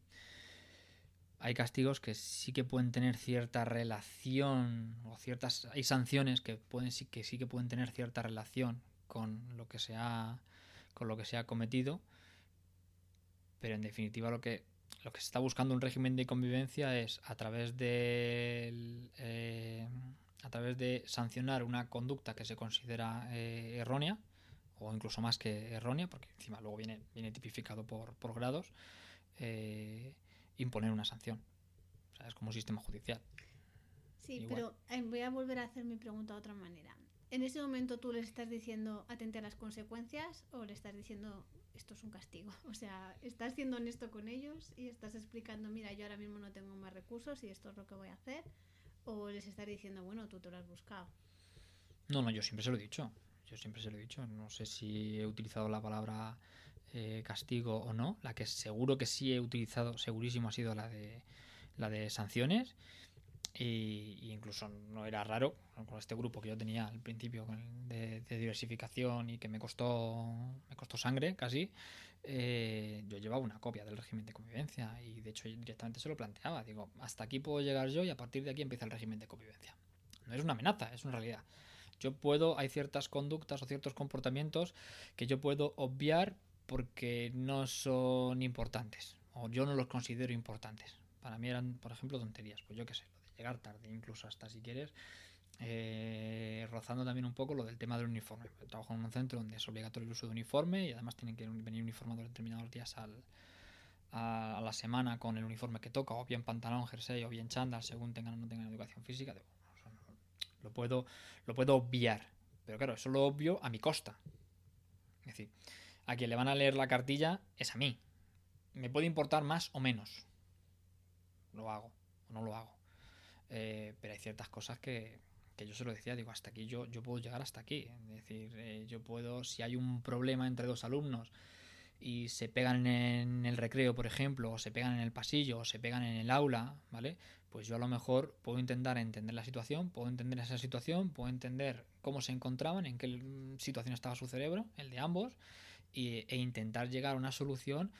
Hay castigos que sí que pueden tener cierta relación. O ciertas. Hay sanciones que pueden sí que sí que pueden tener cierta relación con lo que se ha. con lo que se ha cometido. Pero en definitiva lo que lo que se está buscando un régimen de convivencia es a través de eh, a través de sancionar una conducta que se considera eh, errónea o incluso más que errónea porque encima luego viene viene tipificado por, por grados eh, imponer una sanción o sea, es como un sistema judicial Sí, Igual. pero eh, voy a volver a hacer mi pregunta de otra manera. ¿En ese momento tú le estás diciendo atente a las consecuencias o le estás diciendo esto es un castigo? O sea, estás siendo honesto con ellos y estás explicando, mira, yo ahora mismo no tengo más recursos y esto es lo que voy a hacer. O les estás diciendo, bueno, tú te lo has buscado. No, no, yo siempre se lo he dicho. Yo siempre se lo he dicho. No sé si he utilizado la palabra eh, castigo o no. La que seguro que sí he utilizado, segurísimo, ha sido la de la de sanciones. Y, incluso no era raro con este grupo que yo tenía al principio de diversificación y que me costó me costó sangre casi. eh, yo llevaba una copia del régimen de convivencia y de hecho directamente se lo planteaba. Digo, hasta aquí puedo llegar yo y a partir de aquí empieza el régimen de convivencia. No es una amenaza, es una realidad. Yo puedo, hay ciertas conductas o ciertos comportamientos que yo puedo obviar porque no son importantes, o yo no los considero importantes. Para mí eran, por ejemplo, tonterías, pues yo qué sé, lo de llegar tarde, incluso hasta si quieres, eh, rozando también un poco lo del tema del uniforme. Trabajo en un centro donde es obligatorio el uso de uniforme y además tienen que venir uniformados determinados días al, a, la semana con el uniforme que toca, o bien pantalón, jersey, o bien chándal, según tengan o no tengan educación física. lo, puedo, lo puedo obviar, pero claro, eso lo obvio a mi costa. Es decir, a quien le van a leer la cartilla es a mí. Me puede importar más o menos. Lo hago o no lo hago. Eh, pero hay ciertas cosas que, que yo se lo decía, digo, hasta aquí yo, yo puedo llegar hasta aquí. Es decir, eh, yo puedo, si hay un problema entre dos alumnos y se pegan en el recreo, por ejemplo, o se pegan en el pasillo, o se pegan en el aula, ¿vale? Pues yo a lo mejor puedo intentar entender la situación, puedo entender esa situación, puedo entender cómo se encontraban, en qué situación estaba su cerebro, el de ambos, e intentar llegar a una solución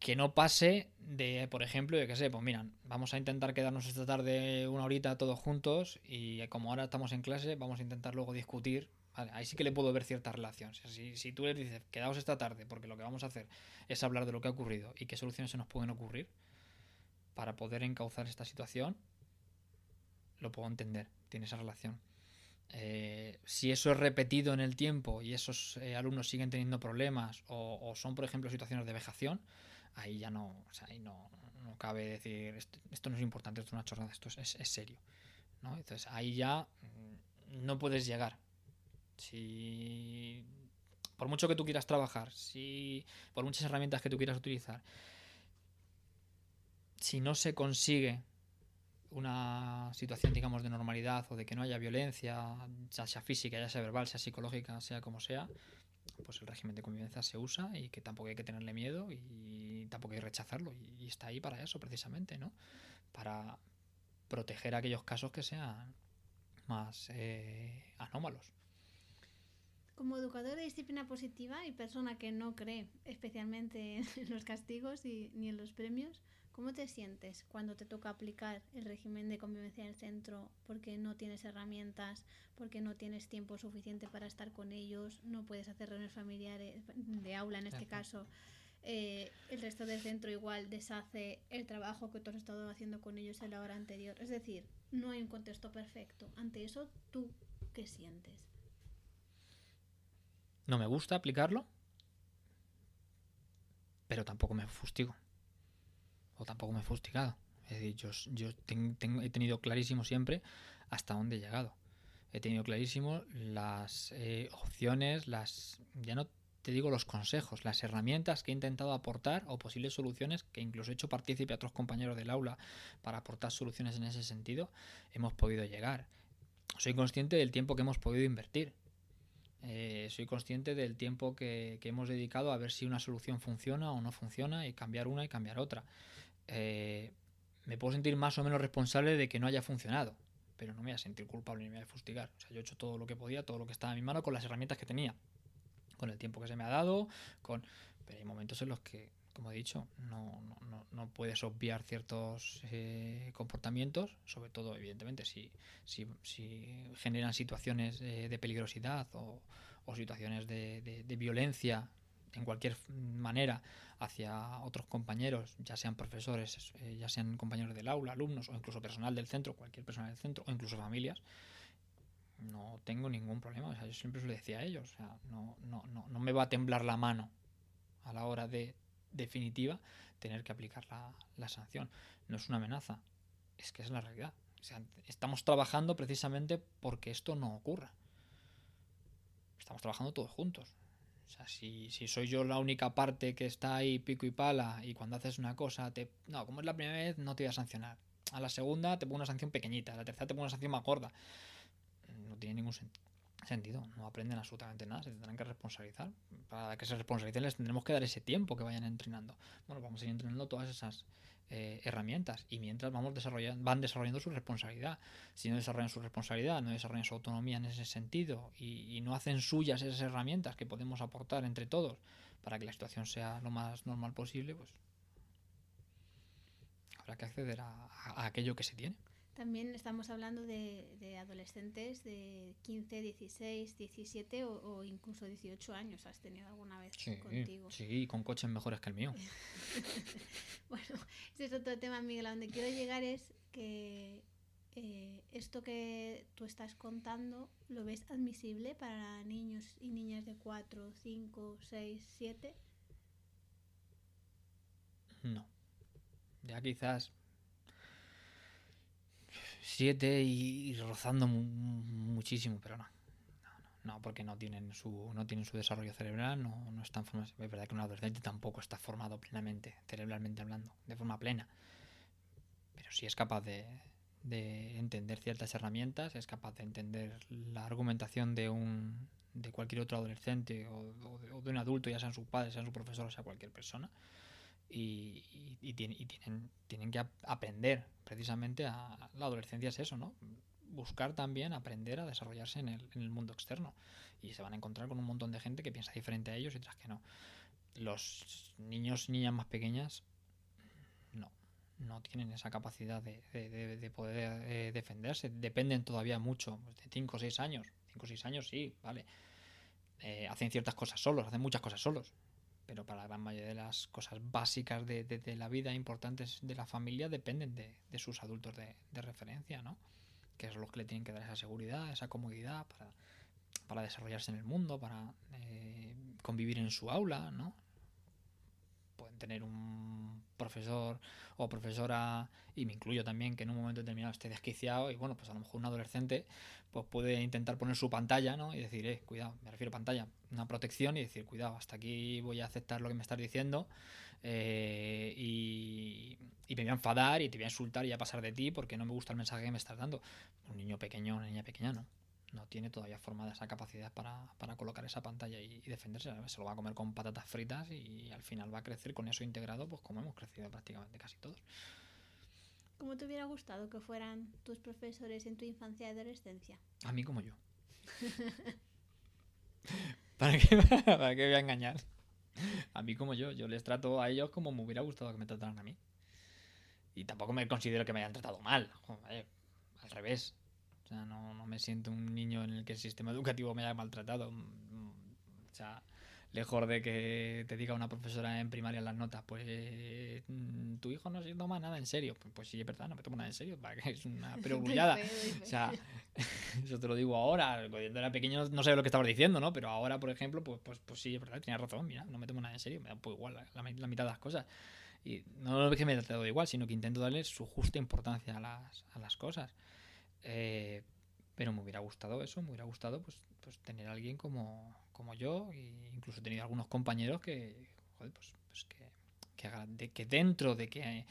que no pase de, por ejemplo, de que sé, pues mira, vamos a intentar quedarnos esta tarde una horita todos juntos y como ahora estamos en clase, vamos a intentar luego discutir. ahí sí que le puedo ver cierta relación. Si, si tú le dices, quedaos esta tarde, porque lo que vamos a hacer es hablar de lo que ha ocurrido y qué soluciones se nos pueden ocurrir para poder encauzar esta situación, lo puedo entender, tiene esa relación. Eh, si eso es repetido en el tiempo y esos eh, alumnos siguen teniendo problemas o, son, por ejemplo, situaciones de vejación, ahí ya no, ahí no, no cabe decir esto, no es importante, esto es una chorrada, esto es, es, serio. ¿no? Entonces ahí ya mm, no puedes llegar. Si por mucho que tú quieras trabajar, si por muchas herramientas que tú quieras utilizar, si no se consigue una situación, digamos, de normalidad o de que no haya violencia, ya sea física, ya sea verbal, sea psicológica, sea como sea, pues el régimen de convivencia se usa y que tampoco hay que tenerle miedo y tampoco hay que rechazarlo. Y, está ahí para eso, precisamente, ¿no? Para proteger aquellos casos que sean más eh, anómalos. Como educador de disciplina positiva y persona que no cree especialmente en los castigos y, ni en los premios, ¿Cómo te sientes cuando te toca aplicar el régimen de convivencia en el centro porque no tienes herramientas, porque no tienes tiempo suficiente para estar con ellos, no puedes hacer reuniones familiares de aula en este caso? Eh, el resto del centro igual deshace el trabajo que tú has estado haciendo con ellos en la hora anterior. Es decir, no hay un contexto perfecto. Ante eso, ¿tú qué sientes? No me gusta aplicarlo, pero tampoco me fustigo tampoco me he fustigado. Es decir, yo, he tenido clarísimo siempre hasta dónde he llegado. He tenido clarísimo las eh, opciones, las ya no te digo los consejos, las herramientas que he intentado aportar o posibles soluciones que incluso he hecho partícipe a otros compañeros del aula para aportar soluciones en ese sentido, hemos podido llegar. Soy consciente del tiempo que hemos podido invertir. Eh, soy consciente del tiempo que hemos dedicado a ver si una solución funciona o no funciona y cambiar una y cambiar otra. Eh, me puedo sentir más o menos responsable de que no haya funcionado, pero no me voy a sentir culpable ni me voy a fustigar. O sea, yo he hecho todo lo que podía, todo lo que estaba en mi mano con las herramientas que tenía, con el tiempo que se me ha dado, con... Pero hay momentos en los que, como he dicho, no, no, no puedes obviar ciertos eh, comportamientos, sobre todo, evidentemente, si, si, si generan situaciones eh, de peligrosidad o, o situaciones de, de violencia en cualquier manera hacia otros compañeros, ya sean profesores, eh, ya sean compañeros del aula, alumnos o incluso personal del centro, cualquier persona del centro o incluso familias, no tengo ningún problema. O sea, yo siempre se lo decía a ellos, o sea, no, no, no, no me va a temblar la mano a la hora de definitiva tener que aplicar la, la sanción. No es una amenaza, es que es la realidad. Estamos trabajando precisamente porque esto no ocurra. Estamos trabajando todos juntos. O sea, si, si, soy yo la única parte que está ahí pico y pala y cuando haces una cosa, te, no, como es la primera vez, no te voy a sancionar. A la segunda te pongo una sanción pequeñita, a la tercera te pongo una sanción más gorda. No tiene ningún sentido, no aprenden absolutamente nada, se tendrán que responsabilizar. Para que se responsabilicen les tendremos que dar ese tiempo que vayan entrenando. Bueno, vamos a ir entrenando todas esas eh, herramientas y mientras vamos desarrollando, van desarrollando su responsabilidad. Si no desarrollan su responsabilidad, no desarrollan su autonomía en ese sentido y, no hacen suyas esas herramientas que podemos aportar entre todos para que la situación sea lo más normal posible, pues habrá que acceder a aquello que se tiene. También estamos hablando de, de adolescentes de 15, 16, 17 o, o incluso 18 años. ¿Has tenido alguna vez Sí, contigo? sí, con coches mejores que el mío. Bueno, ese es otro tema, Miguel. A donde quiero llegar es que eh, esto que tú estás contando, ¿lo ves admisible para niños y niñas de 4, 5, 6, 7? No. Ya quizás siete y, y rozando mu- muchísimo, pero no. No, porque no tienen su, no tienen su desarrollo cerebral, no, no están formados. Es verdad que un adolescente tampoco está formado plenamente, cerebralmente hablando, de forma plena. Pero sí es capaz de, de entender ciertas herramientas, es capaz de entender la argumentación de un de cualquier otro adolescente o, de, un adulto, ya sean sus padres, sean su profesor, o sea cualquier persona y, y- y tiene- y tienen, tienen que ap- aprender precisamente a la adolescencia es eso, ¿no? Buscar también aprender a desarrollarse en el, mundo externo y se van a encontrar con un montón de gente que piensa diferente a ellos y otras que no. Los niños y niñas más pequeñas no, no tienen esa capacidad de- de poder eh, defenderse, dependen todavía mucho, pues, de 5 o 6 años, 5 o 6 años sí, vale. Eh, hacen ciertas cosas solos, hacen muchas cosas solos, pero para la gran mayoría de las cosas básicas de, de- la vida importantes de la familia dependen de, de sus adultos de, referencia, ¿no? Que son los que le tienen que dar esa seguridad, esa comodidad para, para desarrollarse en el mundo, para eh, convivir en su aula, ¿no? Pueden tener un profesor o profesora, y me incluyo también, que en un momento determinado esté desquiciado y bueno, pues a lo mejor un adolescente pues puede intentar poner su pantalla, ¿no? Y decir, eh, cuidado, me refiero a pantalla, una protección y decir, cuidado, hasta aquí voy a aceptar lo que me estás diciendo eh, y, y me voy a enfadar y te voy a insultar y a pasar de ti porque no me gusta el mensaje que me estás dando. Un niño pequeño, una niña pequeña, no. No tiene todavía formada esa capacidad para, para colocar esa pantalla y, y defenderse. Se lo va a comer con patatas fritas y al final va a crecer con eso integrado, pues como hemos crecido prácticamente casi todos. ¿Cómo te hubiera gustado que fueran tus profesores en tu infancia y adolescencia? A mí como yo. ¿Para qué, ¿Para qué voy a engañar? A mí como yo. Yo les trato a ellos como me hubiera gustado que me trataran a mí. Y tampoco me considero que me hayan tratado mal. Joder, al revés. O sea, no, no me siento un niño en el que el sistema educativo me haya maltratado. Mm, O sea, lejos de que te diga una profesora en primaria las notas, pues mm, tu hijo no se toma nada en serio. Pues, pues sí, es verdad, no me tomo nada en serio. Es una perogrullada. O sea, eso te lo digo ahora. Cuando era pequeño no sabía lo que estabas diciendo, ¿no? Pero ahora, por ejemplo, pues, pues, pues sí, es verdad, tenías razón. Mira, no me tomo nada en serio. Me da pues igual la, la la mitad de las cosas. Y no es que me haya tratado igual, sino que intento darle su justa importancia a las, a las cosas. Eh, pero me hubiera gustado eso, me hubiera gustado pues, pues tener a alguien como, como yo. E incluso he tenido algunos compañeros que, joder, pues, pues que, que, de, que dentro de que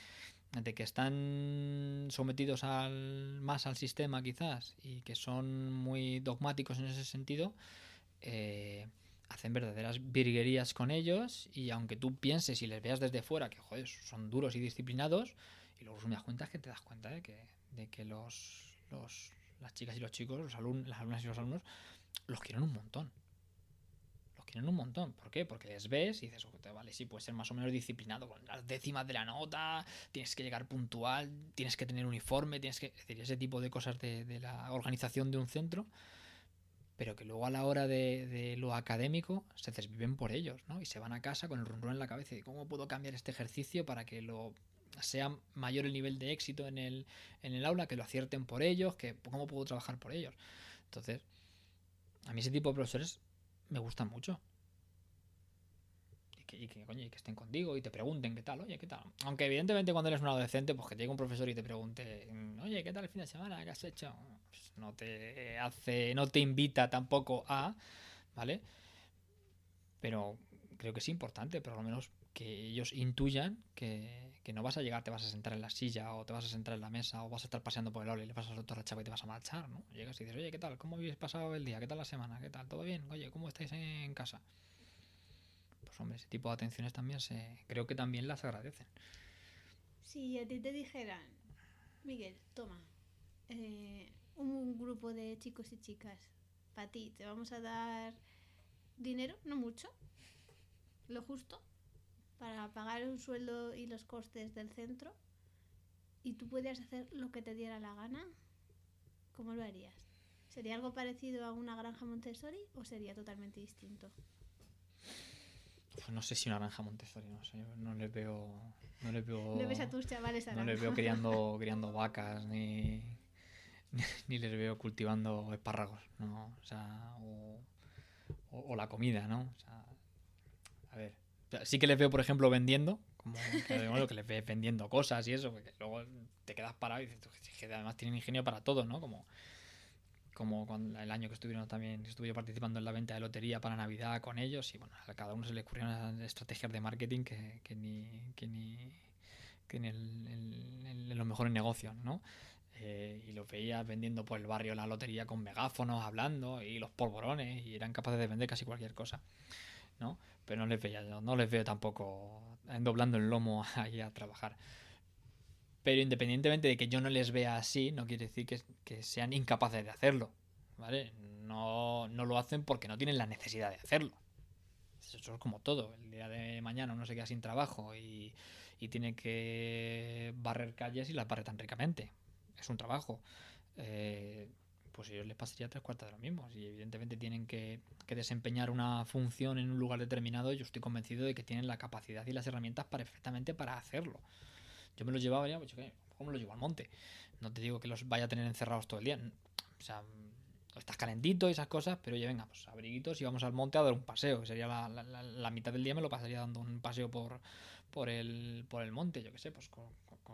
de que están sometidos al, más al sistema quizás y que son muy dogmáticos en ese sentido, eh, hacen verdaderas virguerías con ellos y aunque tú pienses y les veas desde fuera que joder, son duros y disciplinados, y luego me das cuenta es que te das cuenta de que, de que los, los, las chicas y los chicos, los alumnos, las alumnas y los alumnos, los quieren un montón. Los quieren un montón. ¿Por qué? Porque les ves y dices, "Joder, vale, sí, puedes ser más o menos disciplinado con las décimas de la nota, tienes que llegar puntual, tienes que tener uniforme, tienes que. Es decir, ese tipo de cosas de, de la organización de un centro, pero que luego a la hora de, de lo académico se desviven por ellos, ¿no? Y se van a casa con el rumbo en la cabeza y cómo puedo cambiar este ejercicio para que lo sea mayor el nivel de éxito en el, en el aula, que lo acierten por ellos, que cómo puedo trabajar por ellos. Entonces, a mí ese tipo de profesores me gustan mucho. Y que, coño, y que estén contigo y te pregunten qué tal, oye, qué tal. Aunque evidentemente cuando eres un adolescente, pues que llegue un profesor y te pregunte, oye, ¿qué tal el fin de semana? ¿Qué has hecho? Pues no te hace, no te invita tampoco a, ¿vale? Pero creo que es importante, por lo menos que ellos intuyan que, que no vas a llegar, te vas a sentar en la silla o te vas a sentar en la mesa o vas a estar paseando por el aula y le vas a soltar la chapa y te vas a marchar, ¿no? Llegas y dices, oye, ¿qué tal? ¿Cómo habéis pasado el día? ¿Qué tal la semana? ¿Qué tal? ¿Todo bien? Oye, ¿cómo estáis en casa? Pues hombre, ese tipo de atenciones también se creo que también las agradecen. Si a ti te dijeran, Miguel, toma, eh, un grupo de chicos y chicas, para ti, te vamos a dar dinero, no mucho, lo justo, para pagar un sueldo y los costes del centro, y tú pudieras hacer lo que te diera la gana, ¿cómo lo harías? ¿Sería algo parecido a una granja Montessori o sería totalmente distinto? Pues no sé si una granja Montessori, no sé, yo no les veo... No les veo, No ves a tus chavales no ahora. les veo criando, criando vacas ni, ni les veo cultivando espárragos, ¿no? O sea, o, o- o la comida, ¿no? O sea, sí que les veo, por ejemplo, vendiendo, como que, que les ves vendiendo cosas y eso, porque luego te quedas parado y dices, "Tú, es que además tienen ingenio para todo, ¿no? Como, como cuando el año que estuvieron también, que estuve yo participando en la venta de lotería para Navidad con ellos y bueno, a cada uno se le ocurrieron estrategias de marketing que, que ni, que ni, que ni el- en los mejores negocios, ¿no? Eh, y los veías vendiendo por el barrio la lotería con megáfonos, hablando y los polvorones y eran capaces de vender casi cualquier cosa, ¿no? Pero no les veía yo, no les veo tampoco doblando el lomo ahí a trabajar. Pero independientemente de que yo no les vea así, no quiere decir que, sean incapaces de hacerlo, ¿vale? No, no lo hacen porque no tienen la necesidad de hacerlo. Eso es como todo. El día de mañana uno se queda sin trabajo y, y tiene que barrer calles y las barre tan ricamente. Es un trabajo. Eh, pues a ellos les pasaría tres cuartas de lo mismo. Si evidentemente tienen que, que desempeñar una función en un lugar determinado, yo estoy convencido de que tienen la capacidad y las herramientas perfectamente para hacerlo. Yo me los llevaba ya, pues. ¿cómo los llevo al monte? No te digo que los vaya a tener encerrados todo el día. O sea, estás calentito y esas cosas, pero oye, venga, pues abriguitos y vamos al monte a dar un paseo. que Sería la, la- la- mitad del día me lo pasaría dando un paseo por, por, el, por el monte, yo qué sé, pues con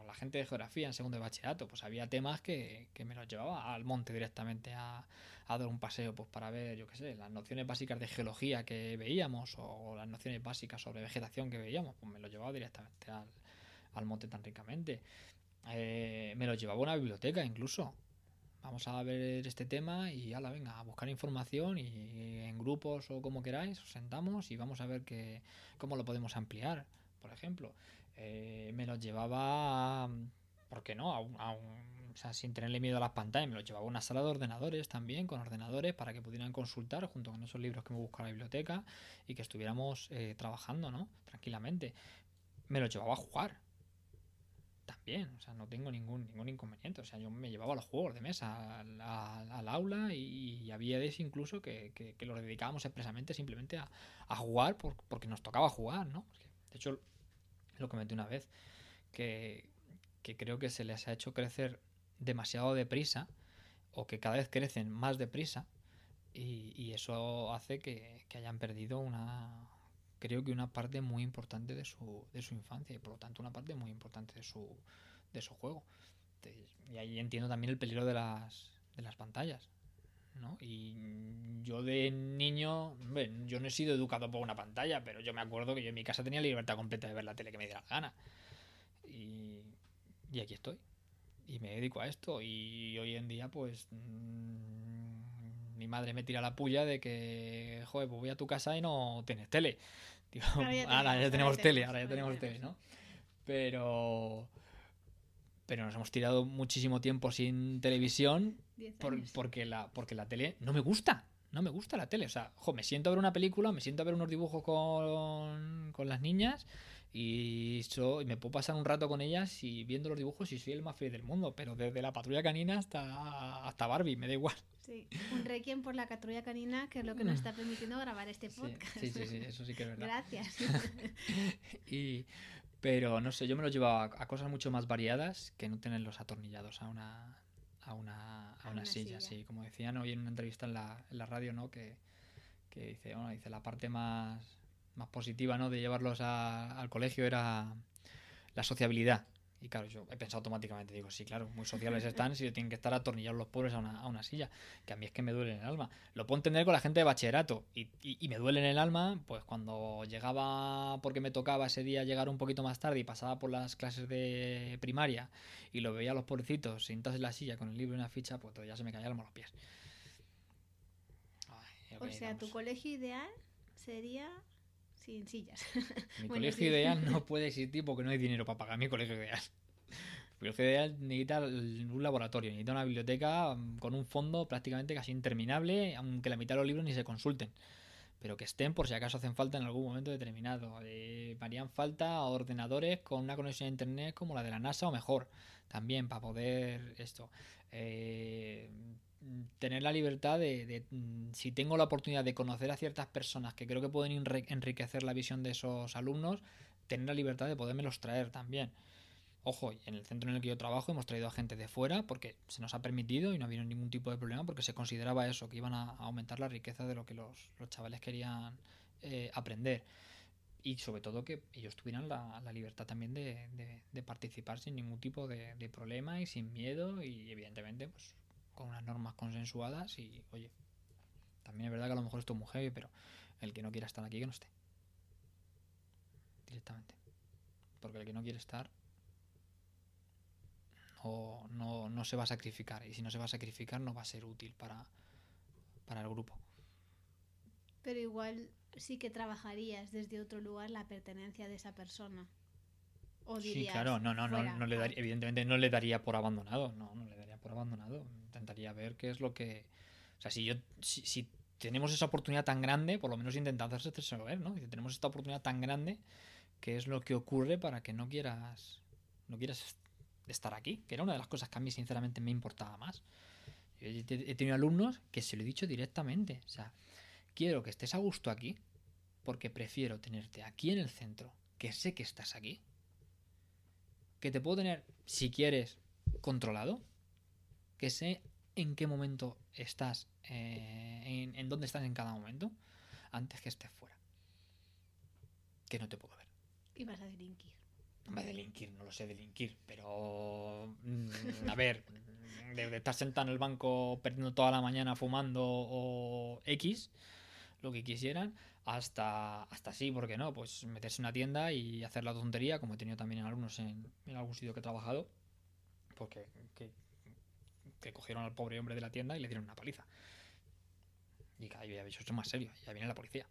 la gente de geografía en segundo de bachillerato. Pues había temas que, que me los llevaba al monte directamente a, a dar un paseo, pues para ver, yo qué sé, las nociones básicas de geología que veíamos o las nociones básicas sobre vegetación que veíamos, pues me los llevaba directamente al, al monte tan ricamente. Eh, me los llevaba a una biblioteca incluso. Vamos a ver este tema y ala, venga, a buscar información y en grupos o como queráis, os sentamos y vamos a ver que, cómo lo podemos ampliar, por ejemplo. Eh, me los llevaba, ¿por qué no? A un- a un- o sea, sin tenerle miedo a las pantallas, me los llevaba a una sala de ordenadores también, con ordenadores, para que pudieran consultar junto con esos libros que me buscaba la biblioteca y que estuviéramos eh, trabajando, ¿no? Tranquilamente. Me los llevaba a jugar también, o sea, no tengo ningún, ningún inconveniente. O sea, yo me llevaba los juegos de mesa al, al- al aula y, había veces incluso que, que, que los dedicábamos expresamente simplemente a, a jugar por- porque nos tocaba jugar, ¿no? De hecho, lo comenté una vez, que, que creo que se les ha hecho crecer demasiado deprisa o que cada vez crecen más deprisa y, y eso hace que, que hayan perdido una creo que una parte muy importante de su, de su infancia y por lo tanto una parte muy importante de su, de su juego. Y ahí entiendo también el peligro de las, de las pantallas. ¿No? Y yo de niño, yo no he sido educado por una pantalla, pero yo me acuerdo que yo en mi casa tenía libertad completa de ver la tele que me diera la gana. Y, y aquí estoy. Y me dedico a esto. Y hoy en día, pues, mm, mi madre me tira la puya de que, joder, pues voy a tu casa y no tienes tele. Digo, Ahora ya ahora ya tenemos, tele, ahora ya tenemos tele. ¿no? Pero... Pero nos hemos tirado muchísimo tiempo sin televisión por- porque, la, porque la tele no me gusta. No me gusta la tele. O sea, jo, me siento a ver una película, me siento a ver unos dibujos con, con las niñas y, so- y me puedo pasar un rato con ellas y viendo los dibujos y soy el más feliz del mundo. Pero desde la patrulla canina hasta, hasta Barbie, me da igual. Sí, un requiem por la patrulla canina, que es lo que nos está permitiendo grabar este Mm. Sí, podcast. sí, sí, sí, eso sí que es verdad. Gracias. Y, pero no sé, yo me los llevaba a, cosas mucho más variadas que no tenerlos atornillados a una, a una, a A una una silla. silla. Sí, como decían hoy en una entrevista en la, en la radio, ¿no? Que, que dice, bueno, dice la parte más, más positiva, ¿no? De llevarlos a- al colegio era la sociabilidad. Y claro, yo he pensado automáticamente, digo, sí, claro, muy sociables están si tienen que estar atornillados los pobres a una, a una silla, que a mí es que me duele en el alma. Lo puedo entender con la gente de bachillerato y, y- y me duele en el alma, pues cuando llegaba, porque me tocaba ese día llegar un poquito más tarde y pasaba por las clases de primaria y lo veía a los pobrecitos sentados en la silla con el libro y una ficha, pues ya se me caía el alma a los pies. Ay, O sea, tu colegio ideal sería sin sillas. Mi Bueno, colegio sí. ideal no puede existir porque no hay dinero para pagar mi colegio ideal. Mi colegio ideal necesita un laboratorio, necesita una biblioteca mm, con un fondo prácticamente casi interminable, aunque la mitad de los libros ni se consulten. pero que estén por si acaso hacen falta en algún momento determinado. Eh, harían falta ordenadores con una conexión a internet como la de la NASA o mejor, también para poder esto. Eh, tener la libertad de, mm, si tengo la oportunidad de conocer a ciertas personas que creo que pueden enriquecer la visión de esos alumnos, tener la libertad de podérmelos traer también. Ojo, en el centro en el que yo trabajo hemos traído a gente de fuera porque se nos ha permitido y no ha habido ningún tipo de problema porque se consideraba eso, que iban a aumentar la riqueza de lo que los, chavales querían eh, aprender. Y sobre todo que ellos tuvieran la, libertad también de, participar sin ningún tipo de, de problema y sin miedo y evidentemente pues con unas normas consensuadas y, oye, también es verdad que a lo mejor esto es muy heavy, pero el que no quiera estar aquí, que no esté. Directamente. Porque el que no quiere estar no, no, no se va a sacrificar. Y si no se va a sacrificar, no va a ser útil para, para el grupo. Pero igual sí que trabajarías desde otro lugar la pertenencia de esa persona. ¿O sí, claro, no, no, no, no le daría, evidentemente no le daría por abandonado, no, no le daría por abandonado intentaría ver qué es lo que... O sea, si, yo, si, tenemos esa oportunidad tan grande, por lo menos intentar hacerse ver, ¿no? Si tenemos esta oportunidad tan grande, ¿qué es lo que ocurre para que no quieras, no quieras estar aquí? Que era una de las cosas que a mí sinceramente me importaba más. he tenido alumnos que se lo he dicho directamente. O sea, quiero que estés a gusto aquí porque prefiero tenerte aquí en el centro, que sé que estás aquí, que te puedo tener, si quieres, controlado, que sé en qué momento estás, eh, en, dónde estás en cada momento, antes que estés fuera. Que no te puedo ver. Y vas a delinquir. No delinquir, no lo sé delinquir, pero mm, a ver, de, estar sentado en el banco perdiendo toda la mañana fumando o X, lo que quisieran, hasta, hasta sí, ¿por qué no? Pues meterse en una tienda y hacer la tontería, como he tenido también en algunos en, en algún sitio que he trabajado, porque que, que cogieron al pobre hombre de la tienda y le dieron una paliza. Y cada vez eso es más serio, ya viene la policía.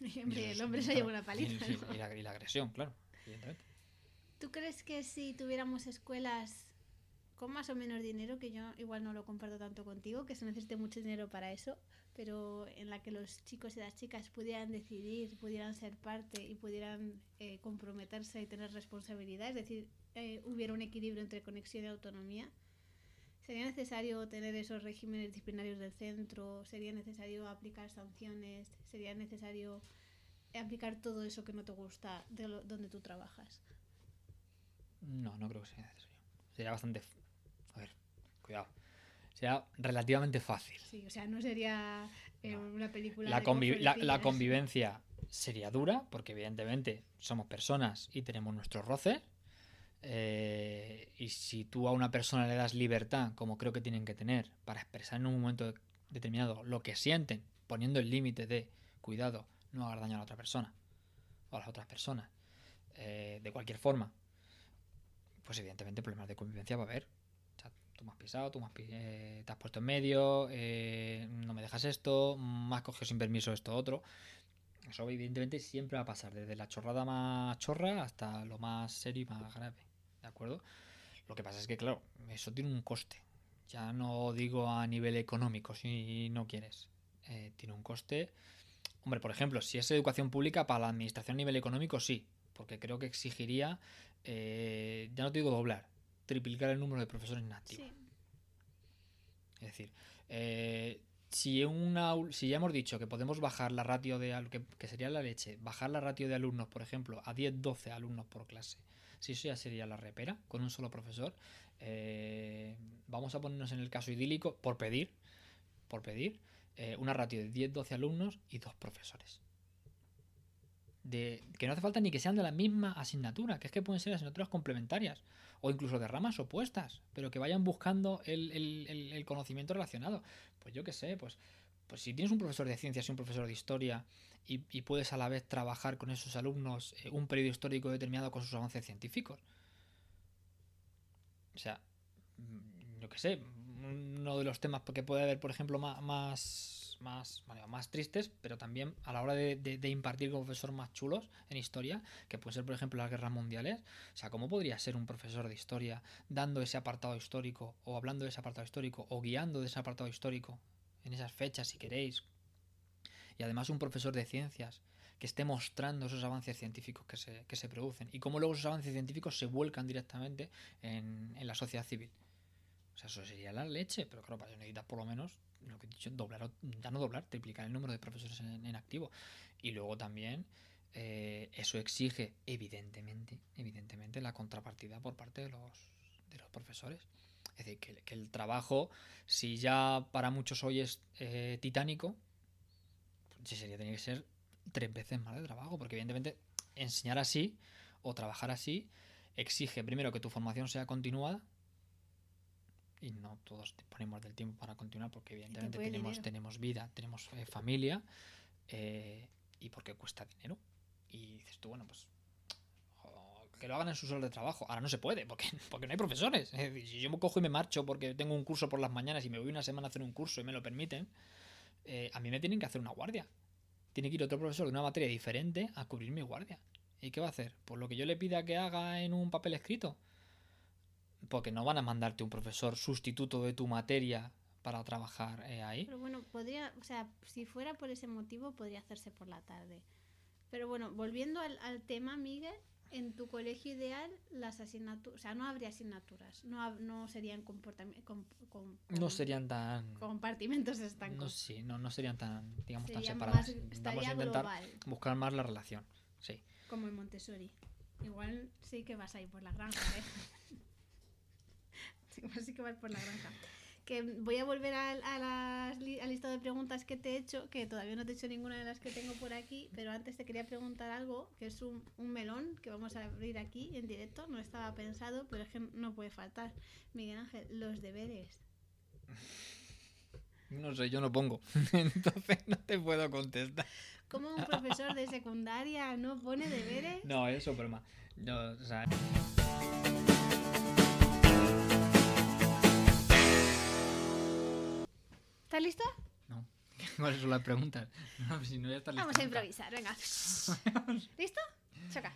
el hombre se lleva una paliza. Y, la, agresión, claro, evidentemente. ¿Tú crees que si tuviéramos escuelas con más o menos dinero, que yo igual no lo comparto tanto contigo, que se necesite mucho dinero para eso, pero en la que los chicos y las chicas pudieran decidir, pudieran ser parte y pudieran eh, comprometerse y tener responsabilidad, es decir, eh, hubiera un equilibrio entre conexión y autonomía, ¿Sería necesario tener esos regímenes disciplinarios del centro? ¿Sería necesario aplicar sanciones? ¿Sería necesario aplicar todo eso que no te gusta de donde tú trabajas? No, no creo que sea necesario. Sería bastante... A ver, cuidado. Sería relativamente fácil. Sí, o sea, no sería eh, una película... La, la, convivencia sería dura, porque evidentemente somos personas y tenemos nuestros roces eh, y si tú a una persona le das libertad, como creo que tienen que tener, para expresar en un momento determinado lo que sienten, poniendo el límite de cuidado, no haga daño a la otra persona o a las otras personas, eh, de cualquier forma, pues evidentemente problemas de convivencia va a haber. O sea, tú me has pisado, tú me eh, te has puesto en medio, no me dejas esto, me has cogido sin permiso esto otro. Eso evidentemente siempre va a pasar, desde la chorrada más chorra hasta lo más serio y más grave. ¿De acuerdo? Lo que pasa es que, claro, eso tiene un coste. Ya no digo a nivel económico, si no quieres. Eh, tiene un coste. Hombre, por ejemplo, si es educación pública para la administración a nivel económico, sí, porque creo que exigiría, eh, ya no te digo doblar, triplicar el número de profesores nativos. Es decir, eh, si, una, si ya hemos dicho que podemos bajar la ratio de que, que sería la leche, bajar la ratio de alumnos, por ejemplo, a 10-12 alumnos por clase, si eso ya sería la repera, con un solo profesor, eh, vamos a ponernos en el caso idílico, por pedir, por pedir, eh, una ratio de 10-12 alumnos y dos profesores. De, que no hace falta ni que sean de la misma asignatura, que es que pueden ser asignaturas complementarias o incluso de ramas opuestas, pero que vayan buscando el, el conocimiento relacionado. Pues yo qué sé, pues, pues si tienes un profesor de ciencias y un profesor de historia y, puedes a la vez trabajar con esos alumnos eh, un periodo histórico determinado con sus avances científicos. O sea, mm, yo qué sé, uno de los temas que puede haber, por ejemplo, más, más, tristes, pero también a la hora de, impartir como profesor más chulos en historia, que puede ser, por ejemplo, las guerras mundiales. O sea, ¿cómo podría ser un profesor de historia dando ese apartado histórico, o hablando de ese apartado histórico, o guiando de ese apartado histórico en esas fechas, si queréis, y además un profesor de ciencias que esté mostrando esos avances científicos que se, que se producen y cómo luego esos avances científicos se vuelcan directamente en, en la sociedad civil. O sea, eso sería la leche, pero claro, para eso necesitas por lo menos, lo que he dicho, doblar, ya no doblar, triplicar el número de profesores en, activo. Y luego también eh, eso exige, evidentemente, evidentemente, la contrapartida por parte de los, de los profesores. Es decir, que, el trabajo, si ya para muchos hoy es eh, titánico, pues sería, tenía que ser tres veces más de trabajo, porque evidentemente enseñar así o trabajar así exige primero que tu formación sea continuada y no todos disponemos del tiempo para continuar porque evidentemente tenemos, tenemos vida, tenemos eh, familia eh, y porque cuesta dinero. Y dices tú, bueno, pues que lo hagan en sus horas de trabajo. Ahora no se puede porque, porque no hay profesores. Es decir, si yo me cojo y me marcho porque tengo un curso por las mañanas y me voy una semana a hacer un curso y me lo permiten, eh, a mí me tienen que hacer una guardia. Tiene que ir otro profesor de una materia diferente a cubrir mi guardia. ¿Y qué va a hacer? Pues lo que yo le pida que haga en un papel escrito. Porque no van a mandarte un profesor sustituto de tu materia para trabajar eh, ahí. Pero bueno, podría, o sea, si fuera por ese motivo, podría hacerse por la tarde. Pero bueno, volviendo al, al tema, Miguel, en tu colegio ideal, las asignaturas, o sea, no habría asignaturas, no, no serían comportami- com- com- No serían tan... compartimentos No, estancos. sí, no, no serían tan, digamos, tan Sería separadas. más, Vamos a intentar global, buscar más la relación. Sí. como en Montessori. Igual sí que vas a ir por la granja, ¿eh? Igual sí que vas por la granja. Que voy a volver al, a las al listado de preguntas que te he hecho, que todavía no te he hecho ninguna de las que tengo por aquí, pero antes te quería preguntar algo, que es un, un melón que vamos a abrir aquí en directo, no estaba pensado, pero es que no puede faltar. Miguel Ángel, los deberes. No sé, yo no pongo. Entonces no te puedo contestar. ¿Cómo un profesor de secundaria no pone deberes? No, eso es broma. No, o sea, ¿Estás listo? no. ¿Cuáles son las preguntas? No, si no ya está Vamos a lista improvisar, venga. ¿Listo? Choca.